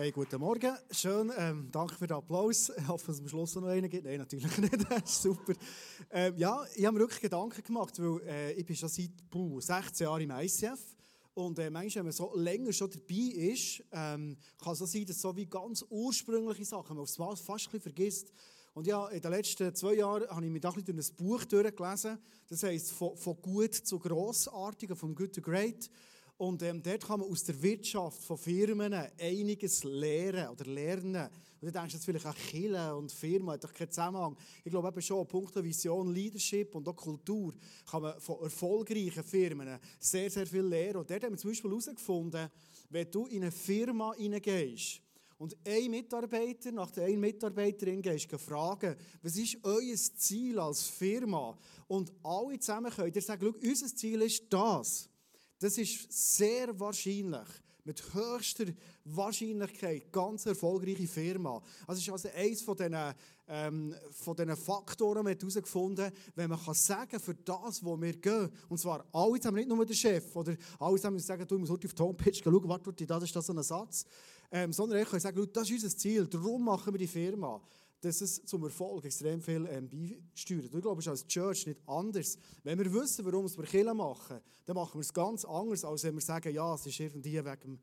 Hey, guten Morgen. Schön, ähm, danke für den Applaus. Ich hoffe, dass es am Schluss noch einen gibt. Nein, natürlich nicht. Super. Ähm, ja, ich habe mir wirklich Gedanken gemacht, weil äh, ich bin schon seit puh, 16 Jahren im ICF. Und äh, manchmal, wenn man so länger schon dabei ist, ähm, kann es so sein, dass so wie ganz ursprüngliche Sachen man aufs fast ein bisschen vergisst. Und ja, in den letzten zwei Jahren habe ich da ein durch ein Buch durchgelesen. Das heisst, von, von gut zu grossartig, vom Good to Great. Und ähm, dort kann man aus der Wirtschaft von Firmen einiges lernen oder lernen. Und du denkst jetzt vielleicht auch Kille und Firma hat doch keinen Zusammenhang. Ich glaube eben schon, Punkt Vision, Leadership und auch Kultur kann man von erfolgreichen Firmen sehr, sehr viel lernen. Und dort haben wir zum Beispiel herausgefunden, wenn du in eine Firma hineingehst, und ein Mitarbeiter nach der einen Mitarbeiterin gehst fragen, was ist euer Ziel als Firma? Und alle zusammen können dir sagen, unser Ziel ist das. Das ist sehr wahrscheinlich, mit höchster Wahrscheinlichkeit, ganz erfolgreiche Firma. Also es ist also eines von diesen, ähm, von diesen Faktoren, die herausgefunden wenn man kann sagen, für das, wo wir gehen, und zwar alle zusammen, nicht nur der Chef, oder alle zusammen sagen, du musst auf die Homepage schauen, warte, das ist das so ein Satz, ähm, sondern ich kann sagen, das ist unser Ziel, darum machen wir die Firma dass es zum Erfolg extrem viel ähm, beisteuert. Es ist als Church nicht anders. Wenn wir wissen, warum wir Kirche machen, dann machen wir es ganz anders, als wenn wir sagen, ja, es ist irgendwie wegen dem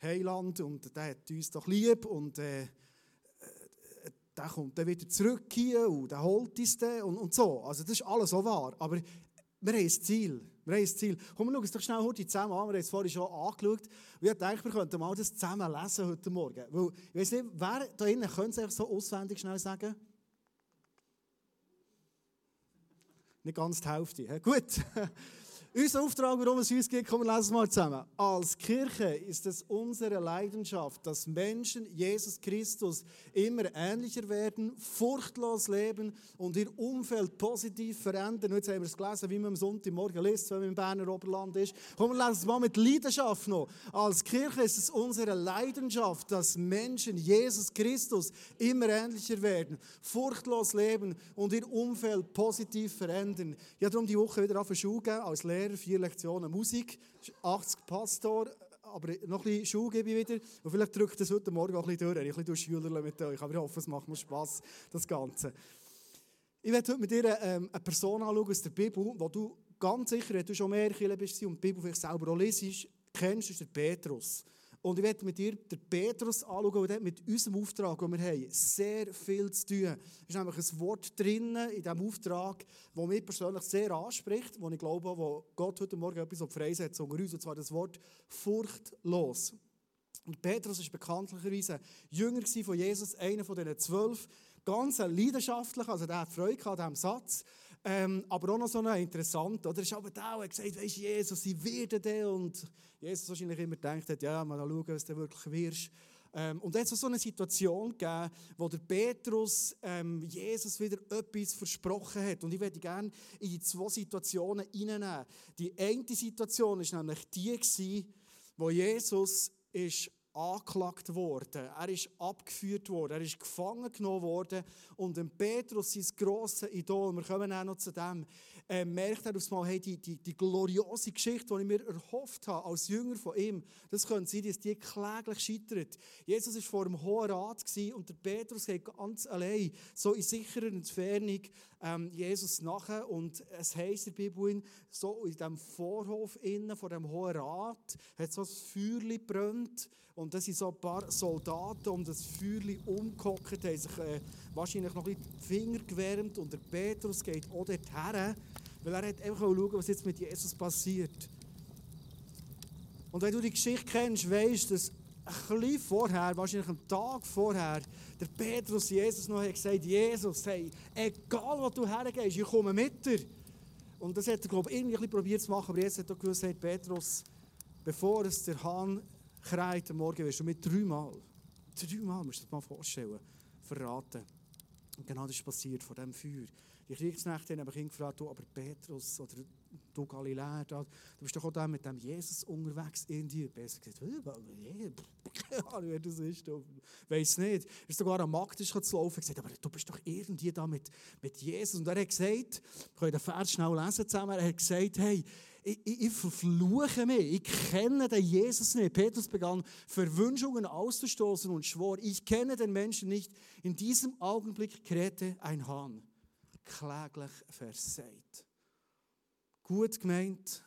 Heiland und der hat uns doch lieb und äh, äh der kommt dann wieder zurück hier und der holt uns dann und, und so. Also das ist alles so wahr. Aber wir haben ein Ziel. Wir haben ein Ziel. Komm, wir schauen uns doch schnell heute zusammen an. Wir haben es vorhin schon angeschaut. Und ich dachte, wir könnten mal das zusammen lesen heute Morgen. Weil, ich weiß nicht, wer da drinnen könnte es so auswendig schnell sagen? Nicht ganz die Hälfte. Gut. Unser Auftrag, warum es uns geht, kommen wir lesen mal zusammen. Als Kirche ist es unsere Leidenschaft, dass Menschen Jesus Christus immer ähnlicher werden, furchtlos leben und ihr Umfeld positiv verändern. Jetzt haben wir es gelesen, wie man am Sonntagmorgen liest, wenn man im Berner Oberland ist. Kommen wir lesen es mal mit Leidenschaft noch. Als Kirche ist es unsere Leidenschaft, dass Menschen Jesus Christus immer ähnlicher werden, furchtlos leben und ihr Umfeld positiv verändern. Ich habe darum die Woche wieder auf Schule gegeben, als Lehrer Lehrer, vier Lektionen Musik, 80 Pastor, aber noch ein bisschen Schule gebe ich wieder. Und vielleicht drückt das heute Morgen auch ein bisschen durch. Ich ein bisschen Schüler mit euch. Aber ich hoffe, es macht mir Spass, das Ganze. Ich werde heute mit dir ähm, eine Person anschauen aus der Bibel, wo du ganz sicher, wenn du schon mehr Kirche bist und die Bibel vielleicht selber auch lesest, kennst, ist der Petrus. Und ich werde mit dir den Petrus anschauen, der mit unserem Auftrag, den wir haben, sehr viel zu tun. Es ist nämlich ein Wort drin in diesem Auftrag, das mich persönlich sehr anspricht, wo ich glaube, wo Gott heute Morgen etwas freisetzt unter uns, und zwar das Wort furchtlos. Und Petrus ist bekanntlicherweise Jünger von Jesus, einer von diesen zwölf, ganz leidenschaftlich, also der hat Freude an diesem Satz. Ähm, aber auch noch so interessant, oder? Ist aber da, er gesagt, weisst Jesus, sie werden der und Jesus wahrscheinlich immer gedacht hat, ja, mal schauen, was du wirklich wirst. Ähm, und jetzt hat es so eine Situation gegeben, wo der Petrus ähm, Jesus wieder etwas versprochen hat. Und ich werde gerne in die zwei Situationen hineinnehmen. Die eine Situation war nämlich die, wo Jesus ist angeklagt worden, er ist abgeführt worden, er ist gefangen genommen worden. Und Petrus, sein grosses Idol, wir kommen auch noch zu dem, äh, merkt er aufs Mal, hey, die, die, die gloriose Geschichte, die ich mir erhofft habe, als Jünger von ihm, das könnte sein, dass die kläglich scheitert. Jesus war vor dem Hohen Rat und der Petrus geht ganz allein, so in sicherer Entfernung, ähm, Jesus nachher und es heisst in der Bibel, so in diesem Vorhof innen, vor dem Hohen Rat, hat so ein Feuer brennt und da sind so ein paar Soldaten um das Feuer umgehockt, haben sich äh, wahrscheinlich noch ein bisschen die Finger gewärmt und der Petrus geht auch dorthin, weil er hat einfach schauen, was jetzt mit Jesus passiert. Und wenn du die Geschichte kennst, weißt du, dass ein bisschen vorher, wahrscheinlich einen Tag vorher, der Petrus Jesus noch hat gesagt, Jesus, hey, egal wo du hergehst, ich komme mit dir. Und das hat er, glaube ich, irgendwie probiert zu machen, aber jetzt hat er hey, Petrus, bevor es der Hahn kreit am Morgen, wirst du mit dreimal, dreimal, musst du dir das mal vorstellen, verraten. Und genau das ist passiert vor dem Feuer. Die Kriegsknechte haben ihn gefragt, du, aber Petrus oder du Galiläa, du bist doch auch da mit dem Jesus unterwegs in dir. Besser gesagt, keine Ahnung, wer das ist, weiss nicht. Er ist sogar am Markt zu laufen gesagt, aber du bist doch irgendwie da mit, mit Jesus. Und er hat gesagt, wir können den Vers schnell lesen zusammen, er hat gesagt, hey, ich, ich, ich verfluche mich, ich kenne den Jesus nicht. Petrus begann Verwünschungen auszustoßen und schwor, ich kenne den Menschen nicht. In diesem Augenblick krähte ein Hahn, kläglich versagt. Gut gemeint,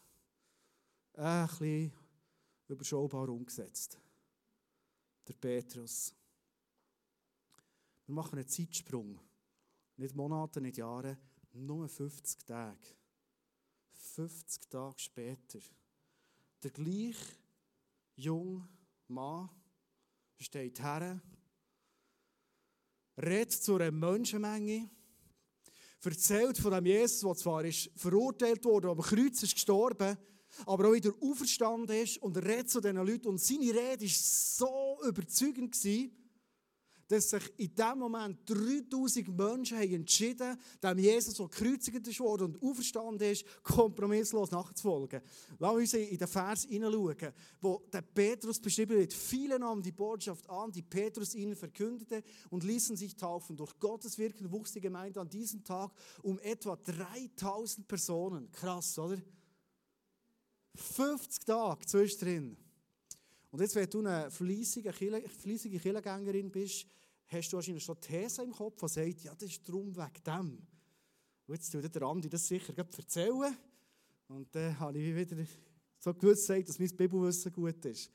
ein bisschen überschaubar umgesetzt. Der Petrus. Wir machen einen Zeitsprung. Nicht Monate, nicht Jahre, nur 50 Tage. 50 Tage später. Der gleiche junge Mann steht her, redet zu einer Menschenmenge, erzählt von dem Jesus, der zwar ist verurteilt wurde, am Kreuz ist gestorben, aber auch wieder auferstanden ist und er redet zu diesen Leuten und seine Rede war so überzeugend gewesen, dass sich in dem Moment 3000 Menschen haben entschieden dem Jesus, der gekreuzigt wurde und auferstanden ist, kompromisslos nachzufolgen. Lass uns in den Vers hineinschauen, wo der Petrus beschrieben wird. Viele nahmen die Botschaft an, die Petrus ihnen verkündete und ließen sich taufen. Durch Gottes Wirken wuchs die Gemeinde an diesem Tag um etwa 3000 Personen. Krass, oder? 50 Tage zwischendrin. Und jetzt, wenn du eine fleissige, Kirchengängerin bist, hast du wahrscheinlich schon These im Kopf, die sagt, ja, das ist drum wegen dem. Und jetzt tut der Andi das sicher erzählen. Und dann habe ich wieder so gewusst, dass mein Bibelwissen gut ist.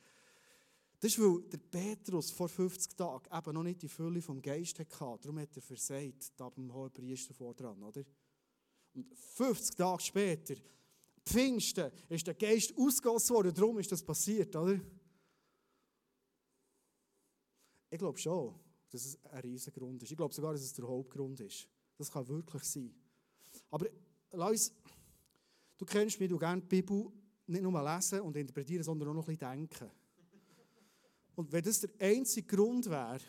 Das ist, weil der Petrus vor 50 Tagen eben noch nicht die Fülle vom Geist hatte. Darum hat er versagt, da beim hohen Priester vor dran, oder? Und 50 Tage später, Pfingsten, ist der Geist ausgegossen worden. Darum ist das passiert, oder? Ich glaube schon dass es ein riesiger Grund ist. Ich glaube sogar, dass es der Hauptgrund ist. Das kann wirklich sein. Aber lass du kennst mich, du gerne die Bibel nicht nur lesen und interpretieren, sondern auch noch ein bisschen denken. Und wenn das der einzige Grund wäre,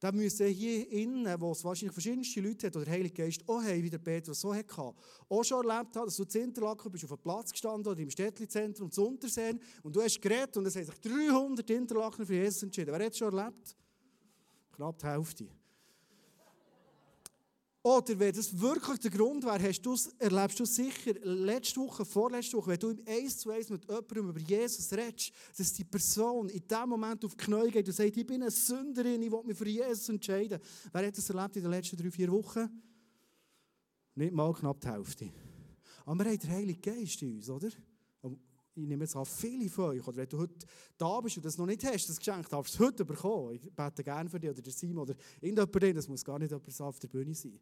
dann müsste hier innen, wo es wahrscheinlich verschiedenste Leute hat, oder der Heilige Geist auch haben, wie der Petrus so hatte, auch schon erlebt haben, dass du zu Interlaken bist, auf einem Platz gestanden oder im Städtli-Zentrum zu Unterseen und du hast geredet und es haben sich 300 Interlaken für Jesus entschieden. Wer hat es schon erlebt? Knapp die Hälfte. Oder wenn das wirklich der Grund wäre, hast erlebst du sicher letzte Woche, vorletzte Woche, wenn du im Eis zu Eis mit jemandem über Jesus redest, dass die Person in dem Moment auf die Knie geht und sagt, ich bin eine Sünderin, ich will mich für Jesus entscheiden. Wer hat das erlebt in den letzten drei, vier Wochen? Nicht mal knapp die Hälfte. Aber wir haben den Heiligen Geist in uns, oder? Ich nehme jetzt an, viele von euch, oder wenn du heute da bist und das noch nicht hast, das Geschenk darfst du heute bekommen. Ich bete gerne für dich oder der Simon oder irgendjemand, das muss gar nicht jemand auf der Bühne sein.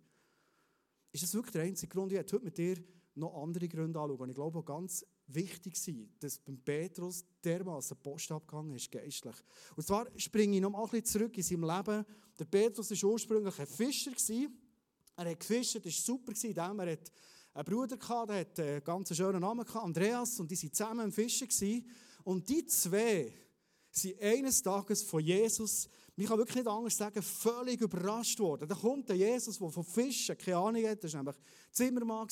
Ist das wirklich der einzige Grund? Ich heute mit dir noch andere Gründe anschauen. Und ich glaube, auch ganz wichtig sein, dass beim Petrus dermaßen Post abgegangen ist, geistlich. Und zwar springe ich noch mal ein bisschen zurück in seinem Leben. Der Petrus war ursprünglich ein Fischer. Er hat gefischt, das war super, er hat einen Bruder, gehabt, der hat einen ganz schönen Namen, Andreas, und die waren zusammen im Fischen. Und die zwei sind eines Tages von Jesus, ich kann wirklich nicht anders sagen, völlig überrascht worden. Da kommt der Jesus, der von Fischen keine Ahnung hat, das war nämlich Zimmermann,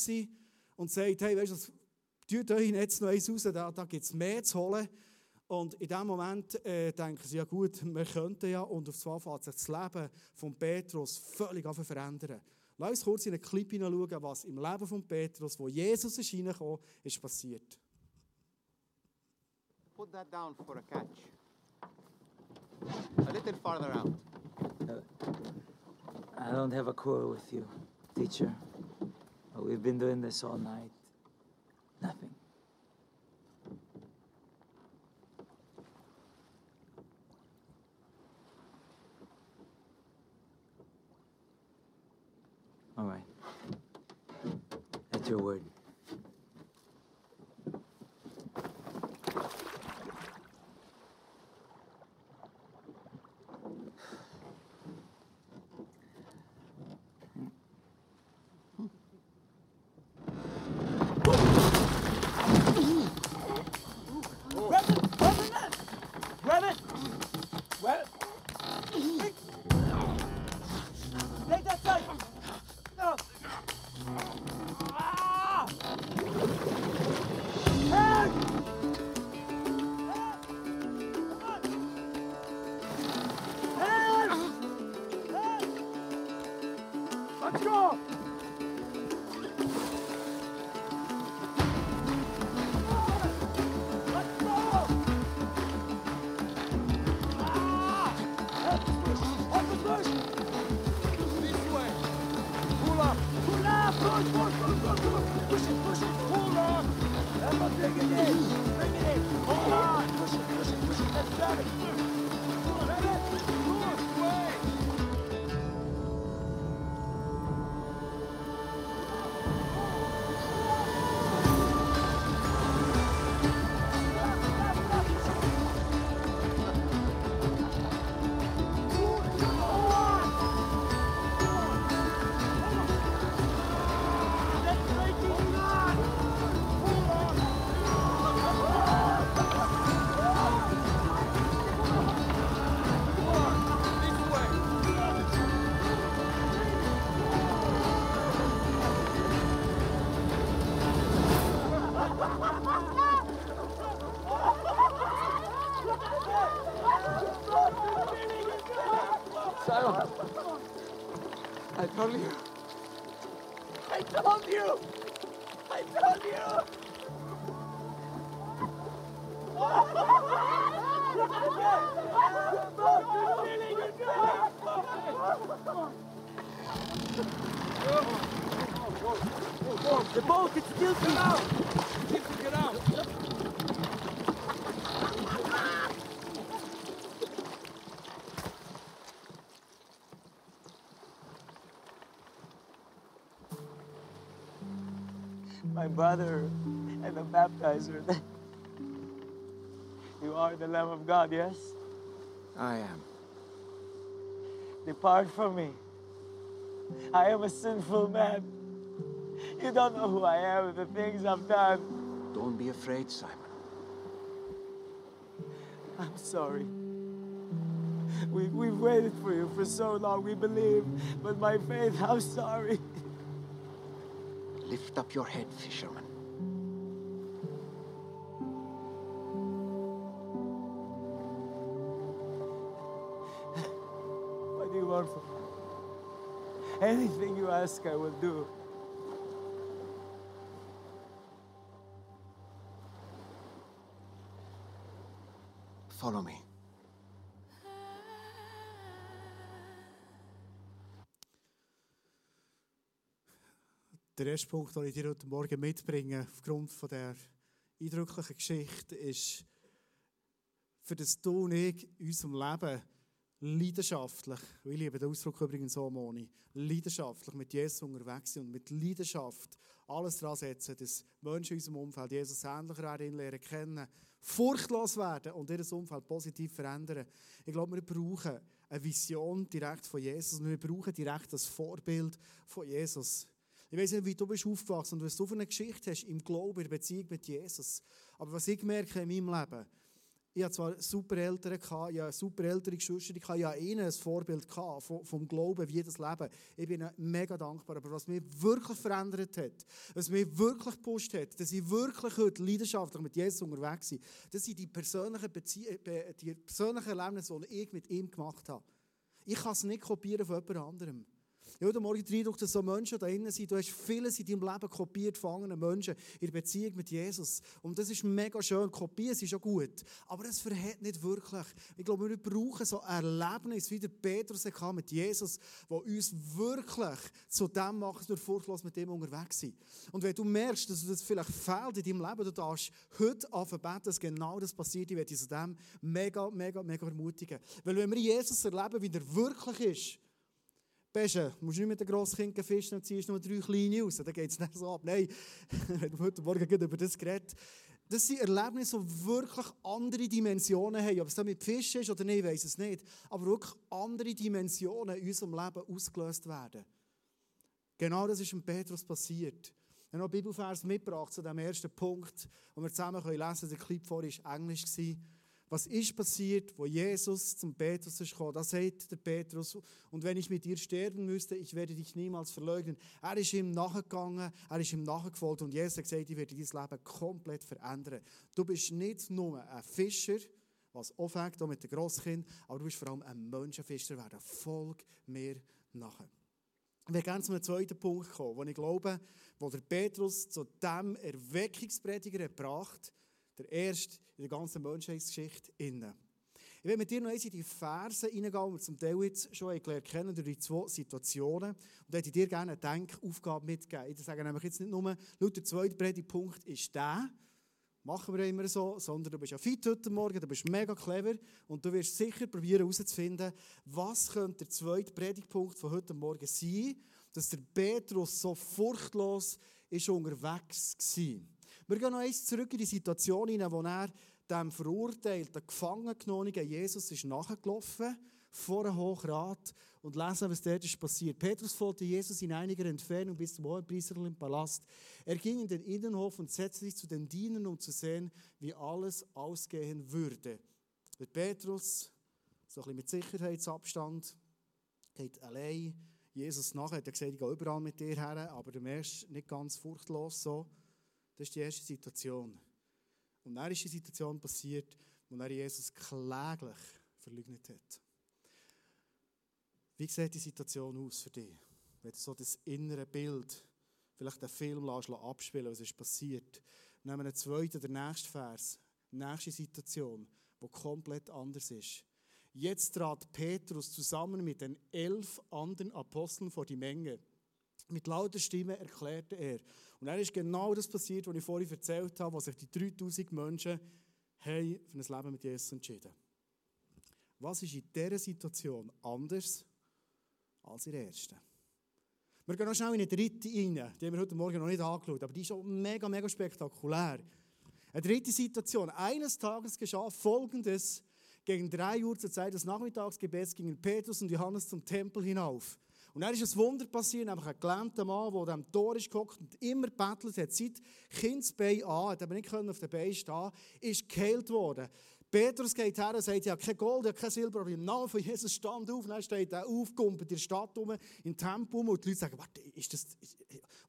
und sagt, hey, weißt du, tut euch jetzt noch eins raus, da, da gibt es mehr zu holen. Und in dem Moment äh, denken sie, ja gut, wir könnten ja, und auf zwei fängt sich das Leben von Petrus völlig verändern. Lass uns kurz in einen Clip hineinschauen, was im Leben von Petrus, wo Jesus ist reingekommen ist passiert. Put that down for a catch. A little farther out. Uh, I don't have a quarrel with you, teacher. We've been doing this all night. Nothing. afterward. The boat, it's still get out. Get out. My brother and the baptizer. You are the Lamb of God, yes? I am. Depart from me. I am a sinful man. You don't know who I am and the things I've done. Don't be afraid, Simon. I'm sorry. We, we've waited for you for so long, we believe, but my faith, I'm sorry. Lift up your head, fisherman. What do you want from me? Anything you ask, I will do. Follow me. Der erste Punkt, den ich dir heute Morgen mitbringe, aufgrund von der eindrücklichen Geschichte, ist, für das du und in unserem Leben leidenschaftlich, und ich den Ausdruck übrigens so, Moni, leidenschaftlich mit Jesus unterwegs sind und mit Leidenschaft alles daran setzen, dass Menschen in unserem Umfeld Jesus ähnlicher ihn lernen kennen, furchtlos werden und ihr Umfeld positiv verändern. Ich glaube, wir brauchen eine Vision direkt von Jesus und wir brauchen direkt das Vorbild von Jesus. Ich weiß nicht, wie du bist aufgewachsen und was du für eine Geschichte hast im Glauben, in der Beziehung mit Jesus. Aber was ich merke in meinem Leben, ich hatte zwar super Eltern, ich hatte super ältere Geschwister, ich hatte ihnen ein Vorbild vom, Glauben, wie das Leben. Ich bin ihnen mega dankbar. Aber was mich wirklich verändert hat, was mich wirklich gepusht hat, dass ich wirklich heute leidenschaftlich mit Jesus unterwegs bin, das sind die persönlichen, Bezie Be die persönlichen Erlebnisse, die ich mit ihm gemacht habe. Ich kann es nicht kopieren von jemand anderem. Ich heute Morgen den Eindruck, dass so Menschen da drinnen sind. Du hast vieles in deinem Leben kopiert von anderen Menschen in der Beziehung mit Jesus. Und das ist mega schön. Kopieren ist ja gut. Aber es verhält nicht wirklich. Ich glaube, wir brauchen so Erlebnis, wie der Petrus hatte mit Jesus, wo uns wirklich zu dem macht, dass wir furchtlos mit dem unterwegs sind. Und wenn du merkst, dass das vielleicht fehlt in deinem Leben, du darfst heute anfangen dass genau das passiert. Ich werde dich zu dem mega, mega, mega ermutigen. Weil wenn wir Jesus erleben, wie er wirklich ist, Beste, du musst nicht mit den Grosskindern fischen und ziehst nur drei kleine raus. Dann geht es nicht so ab. Nein, wir haben heute Morgen über das geredet. Das sind Erlebnisse, die wirklich andere Dimensionen haben. Ob es dann mit Fischen ist oder nicht, ich weiß es nicht. Aber wirklich andere Dimensionen in unserem Leben ausgelöst werden. Genau das ist mit Petrus passiert. Ich habe noch Bibelvers mitgebracht zu dem ersten Punkt, den wir zusammen lesen können. Der Clip vorher war Englisch. Was ist passiert, wo Jesus zum Petrus ist gekommen? Das sagt der Petrus. Und wenn ich mit dir sterben müsste, ich werde dich niemals verleugnen. Er ist ihm nachgegangen, er ist ihm nachgefolgt und Jesus hat gesagt, ich werde dein Leben komplett verändern. Du bist nicht nur ein Fischer, was aufhängt mit den Grosskind, aber du bist vor allem ein Menschenfischer werden. Folg mir nachher. Wir gehen zu einem zweiten Punkt kommen, wo ich glaube, wo der Petrus zu dem Erweckungsprediger gebracht der erste in der ganzen Menschheitsgeschichte innen. Ich will mit dir noch in die Verse hineingehen, die wir zum Teil jetzt schon gelernt kennen, durch die zwei Situationen. Und da hätte ich dir gerne eine Denkaufgabe mitgeben. Ich sage nämlich jetzt nicht nur, laut der zweite Predigtpunkt ist der, machen wir immer so, sondern du bist ja fit heute Morgen, du bist mega clever und du wirst sicher probieren herauszufinden, was könnte der zweite Predigtpunkt von heute Morgen sein, dass der Petrus so furchtlos ist unterwegs war. Wir gehen noch eins zurück in die Situation hinein, wo er dem verurteilten, gefangen genommenen Jesus ist nachgelaufen vor einem Hochrat und lesen, was dort ist passiert. Petrus folgte Jesus in einiger Entfernung bis zum Hohepriester im Palast. Er ging in den Innenhof und setzte sich zu den Dienern, um zu sehen, wie alles ausgehen würde. Mit Petrus, so ein bisschen mit Sicherheitsabstand, geht allein Jesus nachher. Er hat gesagt, ich gehe überall mit dir her, aber du merkst nicht ganz furchtlos so. Das ist die erste Situation. Und dann ist die Situation passiert, wo er Jesus kläglich verleugnet hat. Wie sieht die Situation aus für dich? Wenn du so das innere Bild, vielleicht den Film abspielen was ist passiert. Nehmen einen zweiten, der nächste Vers, nächste Situation, die komplett anders ist. Jetzt trat Petrus zusammen mit den elf anderen Aposteln vor die Menge. Mit lauter Stimme erklärte er. Und dann ist genau das passiert, was ich vorhin erzählt habe, was sich die 3000 Menschen haben für ein Leben mit Jesus entschieden Was ist in dieser Situation anders als in der ersten? Wir gehen noch schnell in eine dritte rein. Die haben wir heute Morgen noch nicht angeschaut, aber die ist schon mega, mega spektakulär. Eine dritte Situation. Eines Tages geschah Folgendes. Gegen drei Uhr zur Zeit des Nachmittagsgebets gingen Petrus und Johannes zum Tempel hinauf. Und dann ist ein Wunder passiert, nämlich ein gelähmter Mann, der am Tor ist gehockt und immer bettelt hat, seit Kindsbein an, hat aber nicht auf den Beinen stehen, ist geheilt worden. Petrus geht her und sagt, habe kein Gold, kein Silber, aber im Namen von Jesus stand auf. Und dann steht er auf, kommt in der Stadt rum, im Tempel rum, und die Leute sagen, warte, ist das, ist,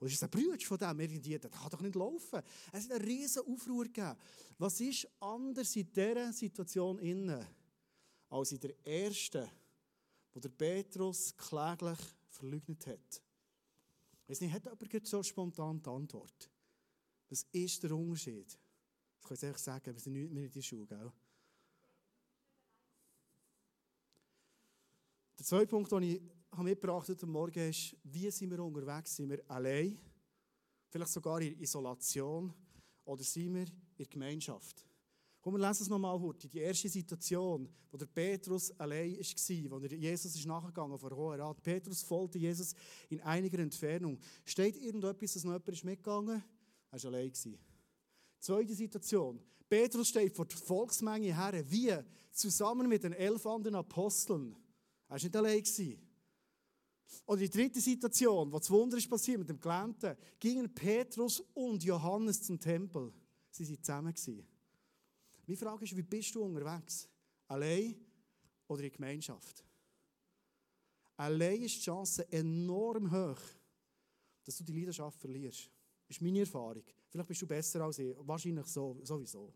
ist das ein Bruder von dem? Irgendwie, das kann doch nicht laufen. Es hat einen riesen Aufruhr gegeben. Was ist anders in dieser Situation innen, als in der ersten, wo der Petrus kläglich verleugnet hat? Weiß nicht, hat jemand so spontan die Antwort? Was ist der Unterschied? Das kann ich einfach sagen, wir sind nicht mehr in die Schule, gell? Der zweite Punkt, den ich mitgebracht heute Morgen ist, wie sind wir unterwegs? Sind wir allein? Vielleicht sogar in Isolation? Oder sind wir in der Gemeinschaft? Komm, wir lesen es nochmal heute. Die erste Situation, wo der Petrus allein war, wo er Jesus ist nachgegangen vor Hoher Rat. Petrus folgte Jesus in einiger Entfernung. Steht irgendetwas, dass noch jemand ist mitgegangen? Er war allein. Zweite Situation. Petrus steht vor der Volksmenge her, wie? Zusammen mit den elf anderen Aposteln. Er war nicht allein. Oder die dritte Situation, wo das Wunder ist passiert mit dem Gelähmten, gingen Petrus und Johannes zum Tempel. Sie waren zusammen. Meine Frage ist, wie bist du unterwegs? Allein oder in Gemeinschaft? Allein ist die Chance enorm hoch, dass du die Leidenschaft verlierst. Das ist meine Erfahrung. Vielleicht bist du besser als ich. Wahrscheinlich so, sowieso.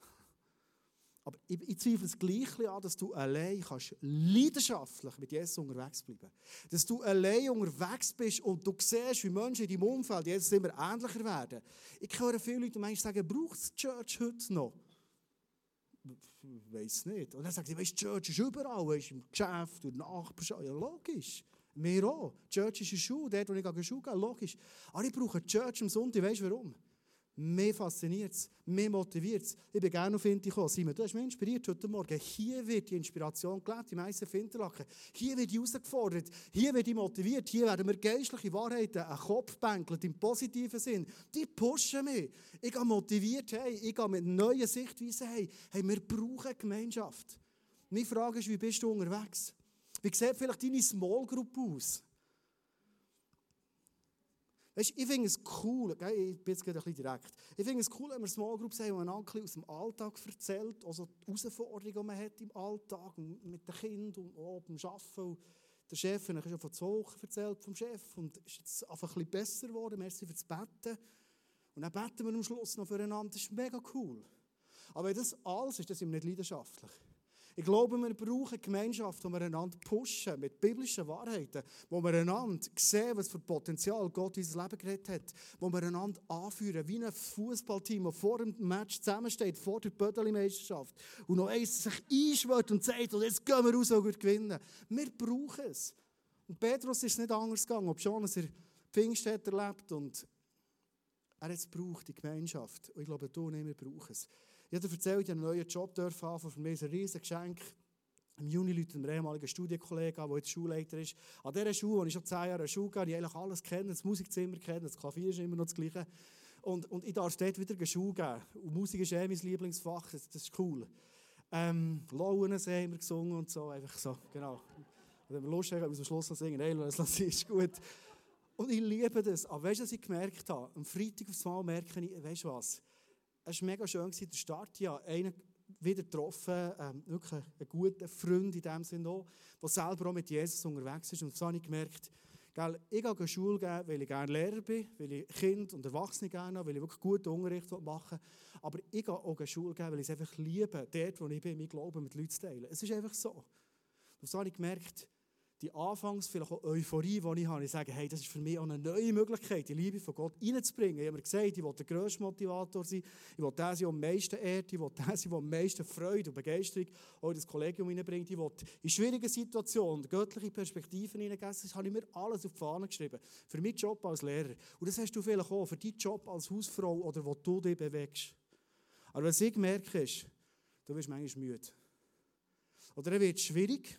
Aber ich, ich zweifle es gleich an, dass du allein kannst leidenschaftlich mit Jesus unterwegs bleiben Dass du allein unterwegs bist und du siehst, wie Menschen in deinem Umfeld jetzt immer ähnlicher werden. Ich höre viele Leute manchmal sagen, braucht es die Church heute noch? Weiß nicht. Und dann sagt sie, weißt, die Church ist überall, ist im Geschäft und Nachbarschaft. Ja, logisch. Wir auch. Die Church ist eine Schule, dort, wo ich in Schule gehe, logisch. Aber ich brauche eine Church am Sonntag, weißt du warum? Mehr fasziniert es, mehr motiviert es. Ich bin gerne auf Inti gekommen. Simon, du hast mich inspiriert heute Morgen. Hier wird die Inspiration gelebt, die meisten Finterlaken. Hier wird die herausgefordert, hier wird die motiviert, hier werden wir geistliche Wahrheiten, ein Kopf bänkelt, im positiven Sinn. Die pushen mich. Ich gehe motiviert, hey, ich gehe mit neuen Sichtweisen, hey, hey, wir brauchen Gemeinschaft. Meine Frage ist, wie bist du unterwegs? Wie sieht vielleicht deine Small Group aus? Weißt, ich finde es cool, ich bin jetzt gerade ein bisschen direkt, ich finde es cool, wenn wir Small Groups haben, wo man aus dem Alltag erzählt, also die Herausforderungen, die man hat im Alltag, mit den Kindern und auch beim Arbeiten. Der Chef hat schon von zwei Wochen erzählt vom Chef und ist jetzt einfach ein bisschen besser geworden, merci für das Betten. Und dann beten wir am Schluss noch füreinander, das ist mega cool. Aber wenn das alles ist, sind wir nicht leidenschaftlich. Ich glaube, wir brauchen Gemeinschaft, wo wir einander pushen mit biblischen Wahrheiten, wo wir einander sehen, was für Potenzial Gott in unser Leben geredet hat, wo wir einander anführen, wie ein Fußballteam, das vor dem Match zusammensteht, vor der Bödeli-Meisterschaft und noch eins sich einschwört und sagt, und jetzt gehen wir raus und gewinnen. Wir brauchen es. Und Petrus ist nicht anders gegangen, ob schon er Pfingst erlebt und er hat es braucht, die Gemeinschaft. Und ich glaube, du und ich, wir brauchen es. Ich habe erzählt, ich einen neuen Job haben, für mich ein riesiges Geschenk. Im Juni läutet ein ehemaliger Studienkollege der jetzt Schulleiter ist. An dieser Schule, wo ich schon zehn Jahre Schule gehe, die eigentlich alles kenne, das Musikzimmer kenne, das Klavier ist immer noch das Gleiche. Und, und ich darf dort wieder Schule geben. Und Musik ist eh mein Lieblingsfach, das, das ist cool. Ähm, Lauensee haben wir gesungen und so, einfach so, genau. Und wenn wir Lust haben, wir am Schluss noch singen, hey, es ist gut. Und ich liebe das. Aber weißt du, was ich gemerkt habe? Am Freitag aufs Mal merke ich, weißt du was? Es war mega schön, der Start. Ja, einen wieder getroffen, ähm, wirklich einen guten Freund in dem Sinne auch, der selber auch mit Jesus unterwegs ist. Und so habe ich gemerkt, gell, ich gehe Schule geben, weil ich gerne Lehrer bin, weil ich Kind und Erwachsene gerne habe, weil ich wirklich guten Unterricht machen will. Aber ich gehe auch Schule geben, weil ich es einfach liebe, dort, wo ich bin, mein Glauben mit Leuten zu teilen. Es ist einfach so. Und so habe ich gemerkt, die anfangs vielleicht auch Euphorie, die ich habe, ich sage, hey, das ist für mich auch eine neue Möglichkeit, die Liebe von Gott reinzubringen. Ich habe mir gesagt, ich will der grösste Motivator sein, ich will der sein, der am meisten ehrt, ich will der sein, der am meisten Freude und Begeisterung auch in das Kollegium hineinbringt. Ich will in schwierigen Situationen göttliche Perspektiven hineingeben. Das habe ich mir alles auf die Fahne geschrieben. Für meinen Job als Lehrer. Und das hast du vielleicht auch für deinen Job als Hausfrau oder wo du dich bewegst. Aber was ich merke, ist, du wirst manchmal müde. Oder dann wird schwierig.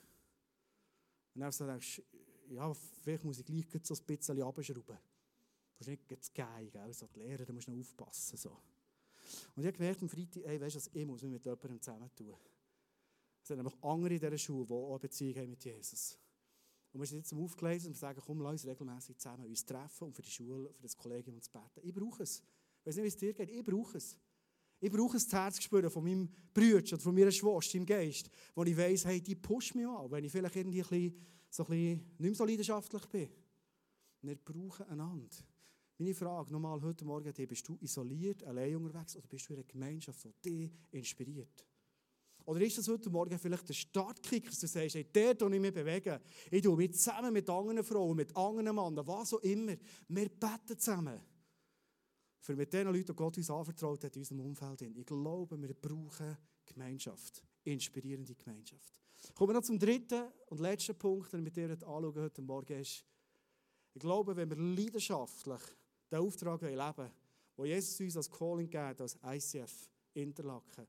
Und dann denkst du, ja, vielleicht muss ich gleich so ein bisschen abschrauben. Du musst nicht geil, gell? So die Lehrer, da musst du noch aufpassen. So. Und ich habe gemerkt am Freitag, ey, weißt du, ich muss mich mit jemandem zusammentun. Es sind nämlich andere in dieser Schule, die auch eine Beziehung haben mit Jesus. Und wir sind jetzt aufgelesen und sagen, komm, lass uns regelmäßig zusammen uns treffen und für die Schule, für das Kollegium zu beten. Ich brauche es. Ich weiß nicht, wie es dir geht, ich brauche es. Ich brauche das Herzgespür von meinem Bruder oder von meiner Schwester im Geist, wo ich weiss, hey, die pusht mich an, wenn ich vielleicht irgendwie ein bisschen, so ein bisschen nicht mehr so leidenschaftlich bin. Wir brauchen einander. Meine Frage nochmal heute Morgen dir, bist du isoliert, allein unterwegs oder bist du in einer Gemeinschaft, die dich inspiriert? Oder ist das heute Morgen vielleicht der Startkick, dass du sagst, hey, der tue ich mich bewegen. Ich tue mich zusammen mit anderen Frauen, mit anderen Männern, was auch immer. Wir beten zusammen. Für mit den Leuten, die Gott uns anvertraut hat in unserem Umfeld. Ich glaube, wir brauchen Gemeinschaft. Inspirierende Gemeinschaft. Kommen wir noch zum dritten und letzten Punkt, den wir mit dir anschauen heute Morgen ist. Ich glaube, wenn wir leidenschaftlich den Auftrag leben wollen, wo Jesus uns als Calling gibt, als ICF Interlaken,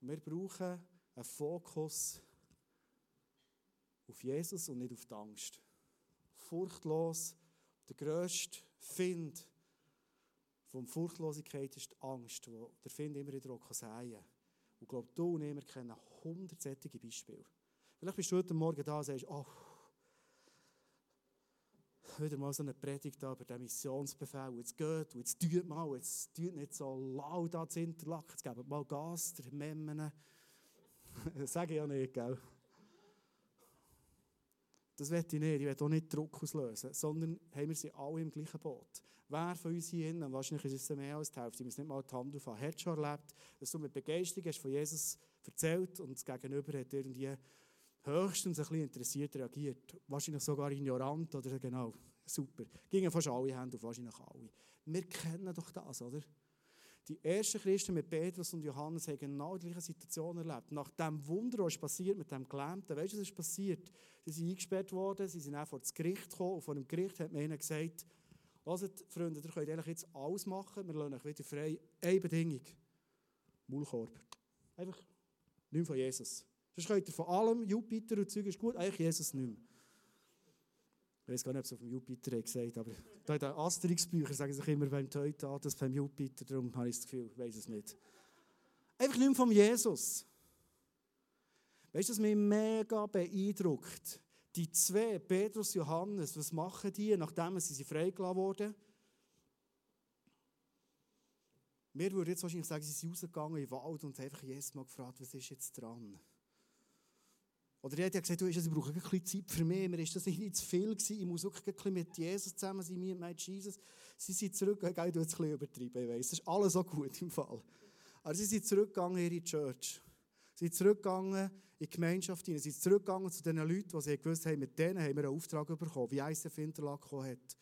wir brauchen einen Fokus auf Jesus und nicht auf die Angst. Furchtlos, der grösste Find von Furchtlosigkeit ist die Angst, die der Find immer wieder auch sagen kann. Und ich glaube, du und kennen hundert solche Beispiele. Vielleicht bist du heute Morgen da und sagst, oh, wieder mal so eine Predigt über den Missionsbefehl. Jetzt geht, und jetzt tut mal, jetzt tut nicht so laut da zu Interlaken, jetzt mal Gas, der Memmen. das sage ich ja nicht, gell? Das will ich nicht. Ich will auch nicht Druck auslösen, sondern haben wir sie alle im gleichen Boot. Wer von uns hier innen, wahrscheinlich ist es mehr als die Hälfte, ich muss nicht mal die Hand aufhaben, hat schon erlebt, dass du mit Begeisterung hast von Jesus erzählt und das Gegenüber hat irgendwie höchstens ein bisschen interessiert reagiert. Wahrscheinlich sogar ignorant oder genau. Super. Gingen fast alle Hände auf, wahrscheinlich alle. Wir kennen doch das, oder? Die ersten Christen mit Petrus und Johannes haben genau die gleiche Situation erlebt. Nach dem Wunder, was passiert mit dem Gelähmten, weißt du, was ist passiert? Sie sind eingesperrt worden, sie sind auch vor das Gericht gekommen und vor dem Gericht hat man ihnen gesagt, Hört, Freunde, ihr könnt eigentlich jetzt alles machen, wir lassen euch wieder frei. Eine Bedingung. Maulkorb. Einfach mehr von Jesus. Sonst könnt ihr von allem, Jupiter und Zeug ist gut, eigentlich Jesus nicht mehr. Ich weiß gar nicht, ob es auf dem Jupiter gesagt aber da in den Asterix-Büchern sagen sich immer beim Teutat, beim Jupiter, darum habe ich das Gefühl, ich weiß es nicht. Einfach nicht mehr von Jesus. Weißt du, was mich mega beeindruckt? Die zwei, Petrus und Johannes, was machen die, nachdem sie freigelassen wurden? Wir würden jetzt wahrscheinlich sagen, sie sind rausgegangen in den Wald und einfach Jesus mal gefragt, was ist jetzt dran? Oder er hat ja gesagt, du, ich brauche ein bisschen Zeit für mich, mir ist das nicht zu viel gewesen, ich muss wirklich ein bisschen mit Jesus zusammen sein, mir und Jesus. Sie sind zurückgegangen, du hast es ein bisschen übertrieben, ich weiss, das ist alles so gut im Fall. Aber sie sind zurückgegangen in ihre Church. Sie sind zurückgegangen in die Gemeinschaft hinein. Sie sind zurückgegangen zu den Leuten, die sie gewusst haben, mit denen haben wir einen Auftrag bekommen, wie ICF Interlaken hat.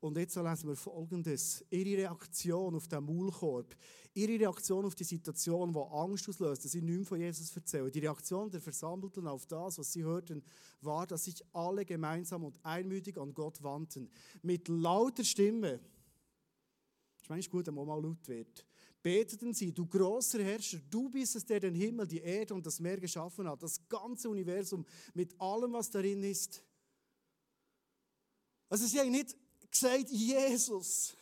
Und jetzt lesen wir Folgendes. Ihre Reaktion auf den Maulkorb, ihre Reaktion auf die Situation, die Angst auslöst, dass sie nicht mehr von Jesus erzählen. Die Reaktion der Versammelten auf das, was sie hörten, war, dass sich alle gemeinsam und einmütig an Gott wandten. Mit lauter Stimme. Das ist manchmal gut, wenn man mal laut wird beteten sie, du großer Herrscher, du bist es, der den Himmel, die Erde und das Meer geschaffen hat, das ganze Universum mit allem, was darin ist. Also sie haben nicht gesagt, Jesus,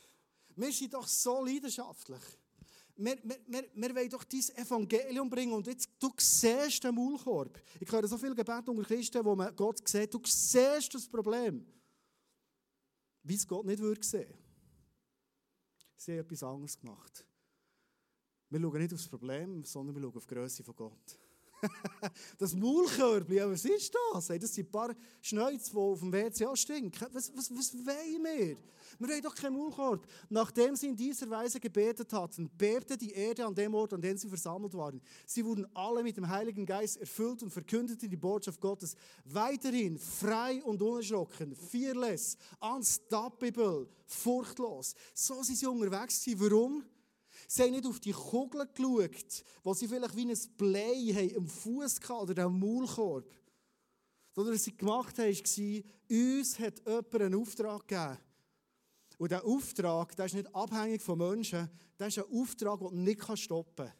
wir sind doch so leidenschaftlich. Wir, wir, wir, wir wollen doch dein Evangelium bringen und jetzt, du siehst den Maulkorb. Ich höre so viele Gebete unter Christen, wo man Gott sieht, du siehst das Problem. Wie es Gott nicht würde sehen. Sie haben etwas anderes gemacht. Wir schauen nicht auf das Problem, sondern wir schauen auf die Größe von Gott. das Maulkörbli, ja, was ist das? Das sind ein paar Schnäuze, die auf dem WC stinken. Was, was, was wollen wir? Wir wollen doch keinen Maulkorb. Nachdem sie in dieser Weise gebetet hatten, bebte die Erde an dem Ort, an dem sie versammelt waren. Sie wurden alle mit dem Heiligen Geist erfüllt und verkündeten die Botschaft Gottes. Weiterhin frei und unerschrocken, fearless, unstoppable, furchtlos. So sind sie unterwegs. Warum? Sie haben nicht auf die Kugel geschaut, wo sie vielleicht wie ein Blei am Fuß oder am Maulkorb. Sondern was sie gemacht haben, war, uns hat jemand einen Auftrag gegeben. Und dieser Auftrag, der ist nicht abhängig von Menschen, das ist ein Auftrag, den du nicht stoppen kannst.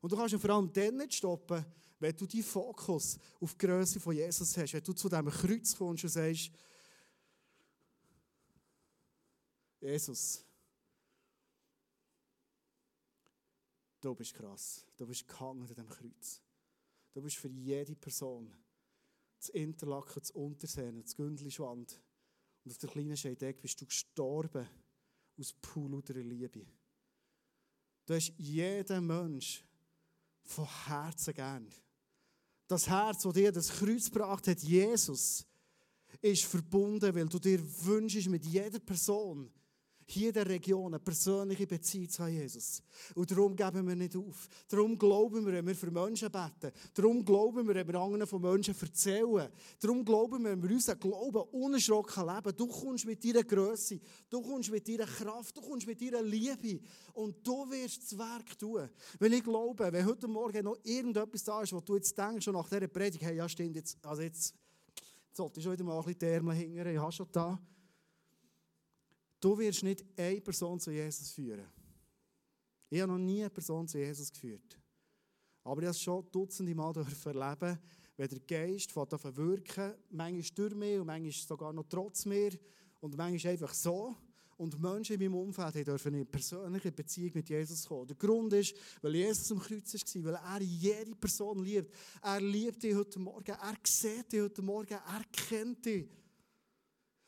Und du kannst ihn vor allem dann nicht stoppen, wenn du deinen Fokus auf die Größe von Jesus hast. Wenn du zu diesem Kreuz kommst und sagst, Jesus, du bist krass. Du bist gehangen an diesem Kreuz. Du bist für jede Person das Interlaken, das Untersehen, das Gündlischwand und auf der kleinen Scheideck bist du gestorben aus purer Liebe. Du hast jeden Mensch von Herzen gern. Das Herz, das dir das Kreuz gebracht hat, Jesus, ist verbunden, weil du dir wünschst, mit jeder Person hier in der Region eine persönliche Beziehung zu Jesus. Und darum geben wir nicht auf. Darum glauben wir, wenn wir für Menschen beten. Darum glauben wir, wenn wir anderen von Menschen erzählen. Darum glauben wir, wenn wir unseren Glauben unerschrocken leben. Du kommst mit deiner Größe, du kommst mit deiner Kraft, du kommst mit deiner Liebe und du wirst das Werk tun. Weil ich glaube, wenn heute Morgen noch irgendetwas da ist, wo du jetzt denkst, schon nach dieser Predigt, hey, ja stimmt, jetzt, also jetzt, sollte ich schon wieder mal ein bisschen die Ärmel hingern, ich habe schon da. Du wirst nicht eine Person zu Jesus führen. Ich habe noch nie eine Person zu Jesus geführt. Aber ich habe es schon dutzende Mal erleben wenn der Geist von an wirken, manchmal durch mich und manchmal sogar noch trotz mir und manchmal einfach so. Und Menschen in meinem Umfeld dürfen in eine persönliche Beziehung mit Jesus kommen. Der Grund ist, weil Jesus am Kreuz war, weil er jede Person liebt. Er liebt dich heute Morgen, er sieht dich heute Morgen, er kennt dich.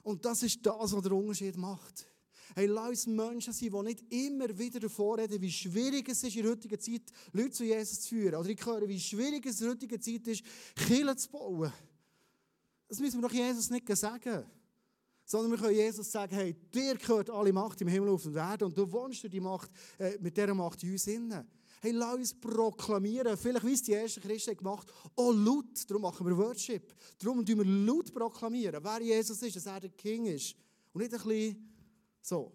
Und das ist das, was der Unterschied macht. Hey, lass uns Menschen sein, die nicht immer wieder davor reden, wie schwierig es ist in der heutigen Zeit, Leute zu Jesus zu führen. Oder ich höre, wie schwierig es in der heutigen Zeit ist, Kirchen zu bauen. Das müssen wir doch Jesus nicht sagen. Sondern wir können Jesus sagen, hey, dir gehört alle Macht im Himmel auf der Erde und du wohnst durch die Macht, äh, mit dieser Macht in uns innen. Hey, lass uns proklamieren. Vielleicht, wie es die ersten Christen gemacht haben, oh, laut. Darum machen wir Worship. Darum tun wir laut proklamieren, wer Jesus ist, dass er der King ist. Und nicht ein bisschen so.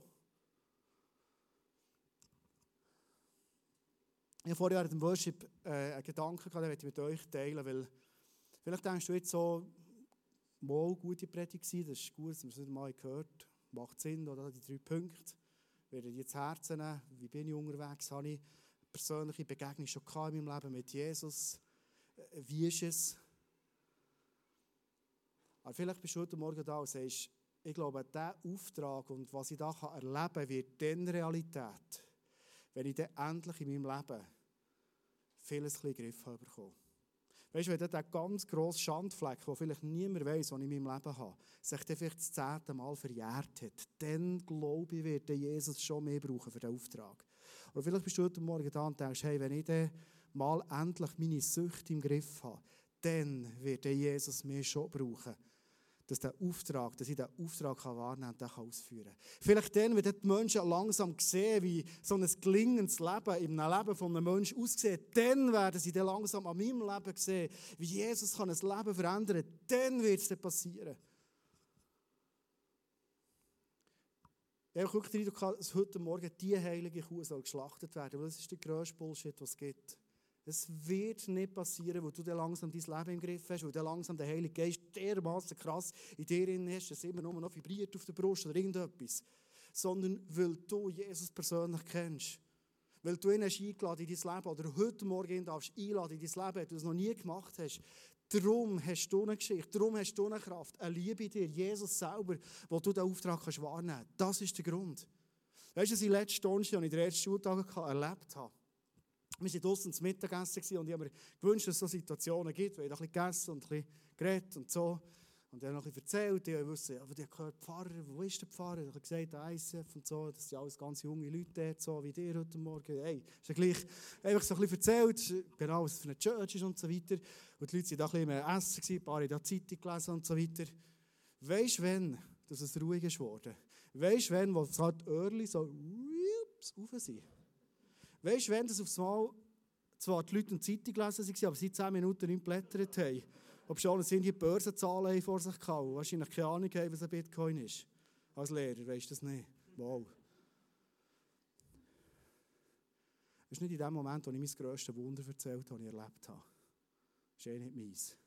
Ich habe vorher während dem Worship äh, einen Gedanken gehabt, den ich mit euch teilen weil vielleicht denkst du jetzt so, mal gute Predigt gewesen, das ist gut, man es nicht mal gehört, macht Sinn, oder die drei Punkte. Ich werde jetzt Herzen nehmen, wie bin ich unterwegs, habe ich persönliche Begegnung schon in meinem Leben mit Jesus, wie ist es? Aber vielleicht bist du heute Morgen da und sagst, ich glaube, dieser Auftrag und was ich da erleben kann, wird dann Realität, wenn ich dann endlich in meinem Leben vieles in den Griff bekomme. Weißt du, wenn der ganz grosse Schandfleck, der vielleicht niemand weiß, was ich in meinem Leben habe, sich dann vielleicht das zehnte Mal verjährt hat, dann glaube ich, wird Jesus schon mehr brauchen für den Auftrag. Oder vielleicht bist du heute Morgen da und denkst, hey, wenn ich dann mal endlich meine Sucht im Griff habe, dann wird Jesus mir schon brauchen dass der Auftrag, dass ich den Auftrag wahrnehmen kann und ausführen kann. Vielleicht dann, wenn die Menschen langsam sehen, wie so ein gelingendes Leben im Leben von einem Menschen aussieht, dann werden sie dann langsam an meinem Leben sehen, wie Jesus kann ein Leben verändern kann. Dann wird es passieren. Ich habe wirklich den Eindruck, dass heute Morgen die heilige Kuh soll geschlachtet werden, weil das ist der grösste Bullshit, was es gibt. Es wird nicht passieren, weil du dann langsam dein Leben im Griff hast, weil du langsam der Heilige Geist dermaßen krass in dir hast, dass immer noch vibriert auf der Brust oder irgendetwas. Sondern weil du Jesus persönlich kennst. Weil du ihn hast eingeladen in dein Leben oder heute Morgen darfst einladen in dein Leben, weil du es noch nie gemacht hast. Darum hast du eine Geschichte, darum hast du eine Kraft, eine Liebe in dir, Jesus selber, wo du den Auftrag kannst wahrnehmen kannst. Das ist der Grund. Weißt du, was ich letzten Donnerstag, ich den ersten Schultag erlebt habe? Wir waren draußen zum Mittagessen und ich habe mir gewünscht, dass es so Situationen gibt, wo ich ein bisschen gegessen und ein bisschen geredet und so. Und er hat noch ein bisschen erzählt, ich wusste, aber der gehört Pfarrer, wo ist der Pfarrer? Ich habe gesagt, der ICF und so, das sind alles ganz junge Leute dort, so wie dir heute Morgen. Hey, ist ja gleich einfach so ein bisschen erzählt, genau, was für eine Church ist und so weiter. Und die Leute waren da ein bisschen mehr essen, ein paar haben da Zeitung gelesen und so weiter. Weisst du, wenn dass es ruhig ist geworden? Weisst du, wenn, wo es halt Öhrli so ups, rauf sind? Weisst du, wenn das aufs Mal zwar die Leute die Zeitung gelesen waren, aber sie 10 Minuten nicht geblättert haben? Ob schon sind die Börsenzahlen vor sich gehabt, wahrscheinlich keine Ahnung haben, was ein Bitcoin ist. Als Lehrer weisst du das nicht. Wow. Es ist nicht in dem Moment, wo ich mein grösstes Wunder erzählt habe, das ich erlebt habe. Das ist eh nicht meins.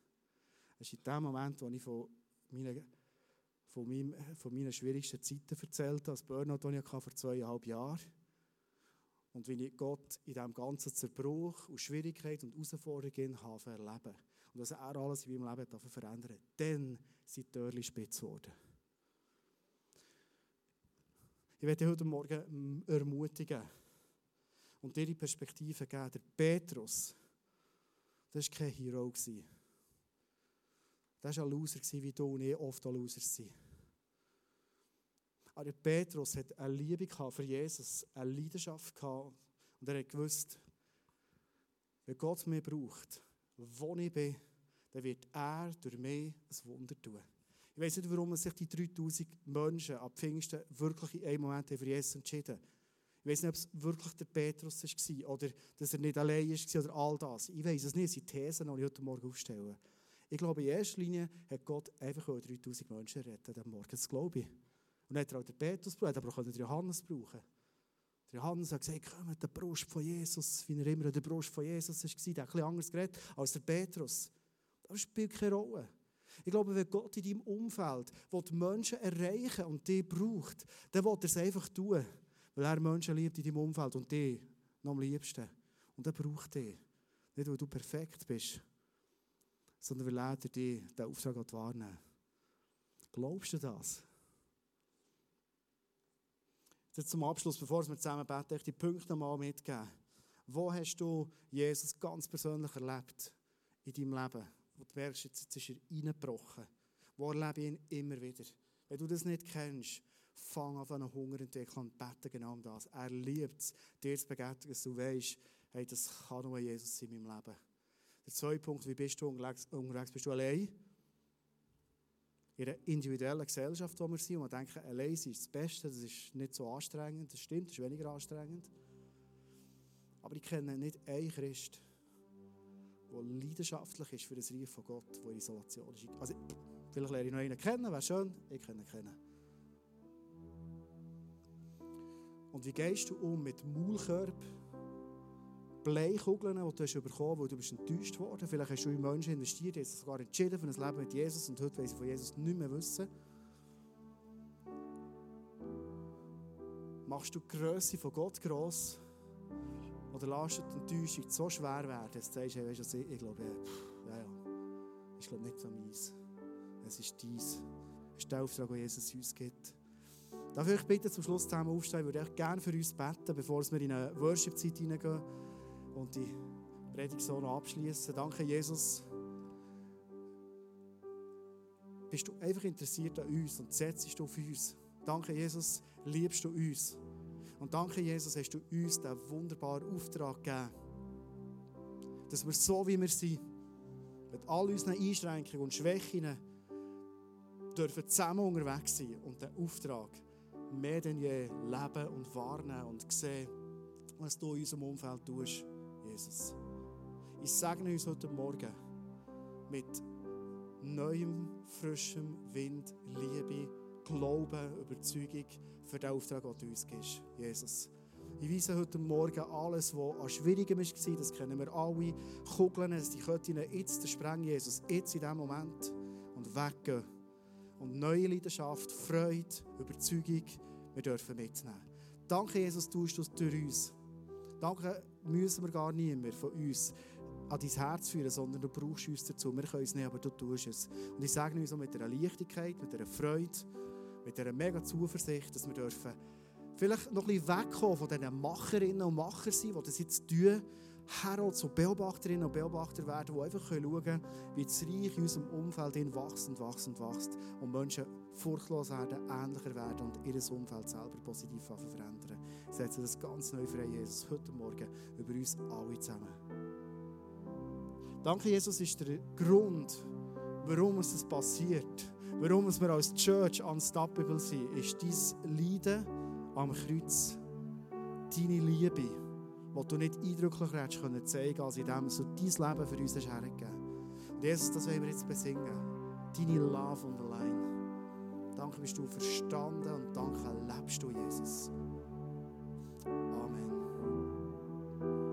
Es ist in dem Moment, wo ich von meinen, von, meinem, von meinen schwierigsten Zeiten erzählt habe, das Burnout, das ich vor zweieinhalb Jahren und wie ich Gott in diesem ganzen Zerbruch und Schwierigkeit und Herausforderungen habe erleben und was er alles in meinem Leben verändern Dann sind die Türen spitz geworden. Ich werde heute Morgen ermutigen und dir die Perspektive geben. Der Petrus, das war kein Hero. Das war ein Loser, wie du und ich oft ein Loser sind. Aber Petrus hat eine Liebe für Jesus, eine Leidenschaft gehabt. Und er hat gewusst, wenn Gott mich braucht, wo ich bin, dann wird er durch mich ein Wunder tun. Ich weiß nicht, warum sich die 3000 Menschen ab Pfingsten wirklich in einem Moment für Jesus entschieden haben. Ich weiß nicht, ob es wirklich der Petrus war oder dass er nicht allein war oder all das. Ich weiß es nicht, das sind Thesen, die ich heute Morgen aufstelle. Ich glaube, in erster Linie hat Gott einfach 3000 Menschen retten am Morgen. Das glaube ich. Und dann hat er auch den Petrus gebraucht, aber auch den Johannes brauchen. Der Johannes hat gesagt, komm, der Brust von Jesus, wie er immer der Brust von Jesus war, der hat etwas anderes geredet als der Petrus. Das spielt keine Rolle. Ich glaube, wenn Gott in deinem Umfeld die Menschen erreichen und die braucht, dann will er es einfach tun. Weil er Menschen liebt in deinem Umfeld und die noch am liebsten. Und er braucht die. Nicht, weil du perfekt bist, sondern weil er dir den Auftrag wahrnehmen Glaubst du das? Zum Abschluss, bevor wir zusammen beten, ich die Punkte mal mitgeben. Wo hast du Jesus ganz persönlich erlebt in deinem Leben? wo du merkst, jetzt, ist er reingebrochen. Wo erlebe ich ihn immer wieder? Wenn du das nicht kennst, fang an einen Hunger entwickeln und bete genau um das. Er liebt es, dir zu begegnen, dass du weißt, hey, das kann nur Jesus in meinem Leben. Der zweite Punkt, wie bist du unterwegs bist du allein? In einer individuellen Gesellschaft, wo wir sind, und wir denken, allein ist das Beste, das ist nicht so anstrengend, das stimmt, das ist weniger anstrengend. Aber ich kenne nicht einen Christ, der leidenschaftlich ist für das Reich von Gott, der in Isolation ist. Also, vielleicht lerne ich noch einen kennen, wäre schön, ich kenne ihn kennen. Und wie gehst du um mit Maulkörb, Bleikugeln, die du hast bekommen hast, weil du bist enttäuscht worden Vielleicht hast du in Menschen investiert, hast sogar entschieden für ein Leben mit Jesus und heute weiss ich von Jesus nicht mehr wissen. Machst du die Größe von Gott gross? Oder lasst die Enttäuschung so schwer werden, dass du sagst, hey, weißt du, ich, glaube, ja, ja, ich glaube nicht so meins. Es ist dies. Es ist der Auftrag, den Jesus uns gibt. Darf ich bitte zum Schluss zusammen aufstehen? Ich würde gerne für uns beten, bevor wir in eine Worship-Zeit hineingehen und die Predigt so noch abschließen. Danke, Jesus. Bist du einfach interessiert an uns und setzt du auf uns? Danke, Jesus, liebst du uns? Und danke, Jesus, hast du uns diesen wunderbaren Auftrag gegeben, dass wir so, wie wir sind, mit all unseren Einschränkungen und Schwächen, dürfen zusammen unterwegs sein und den Auftrag mehr denn je leben und wahrnehmen und sehen, was du in unserem Umfeld tust, Jesus. Ich segne uns heute Morgen mit neuem, frischem Wind, Liebe, Glauben, Überzeugung, für den Auftrag, den du uns gibst, Jesus. Ich weise heute Morgen alles, was an Schwierigem war, das kennen wir alle, Kugeln, die könnten jetzt sprengen, Jesus, jetzt in diesem Moment und weggehen. Und neue Leidenschaft, Freude, Überzeugung, wir dürfen mitnehmen. Danke, Jesus, tust du es durch uns. Danke, müssen wir gar nie mehr von uns an dein Herz führen, sondern du brauchst uns dazu. Wir können es nicht, aber du tust es. Und ich sage uns mit einer Leichtigkeit, mit einer Freude, mit dieser mega Zuversicht, dass wir dürfen vielleicht noch ein bisschen wegkommen von diesen Macherinnen und Machern die das jetzt tun, Herald, zu Beobachterinnen und Beobachter werden, die einfach schauen können, wie das Reich in unserem Umfeld wächst und wächst und Menschen furchtlos werden, ähnlicher werden und ihr Umfeld selber positiv verändern. Setzen das ganz neu frei, Jesus, heute Morgen über uns alle zusammen. Danke, Jesus, ist der Grund, warum es das passiert. Warum wir als Church unstoppable sind, ist dein Leiden am Kreuz. Deine Liebe, die du nicht eindrücklicher hättest können zeigen als indem du dein Leben für uns hast hergegeben Und Jesus, das wollen wir jetzt besingen. Deine Love the line. Danke bist du verstanden und danke lebst du, Jesus. Amen.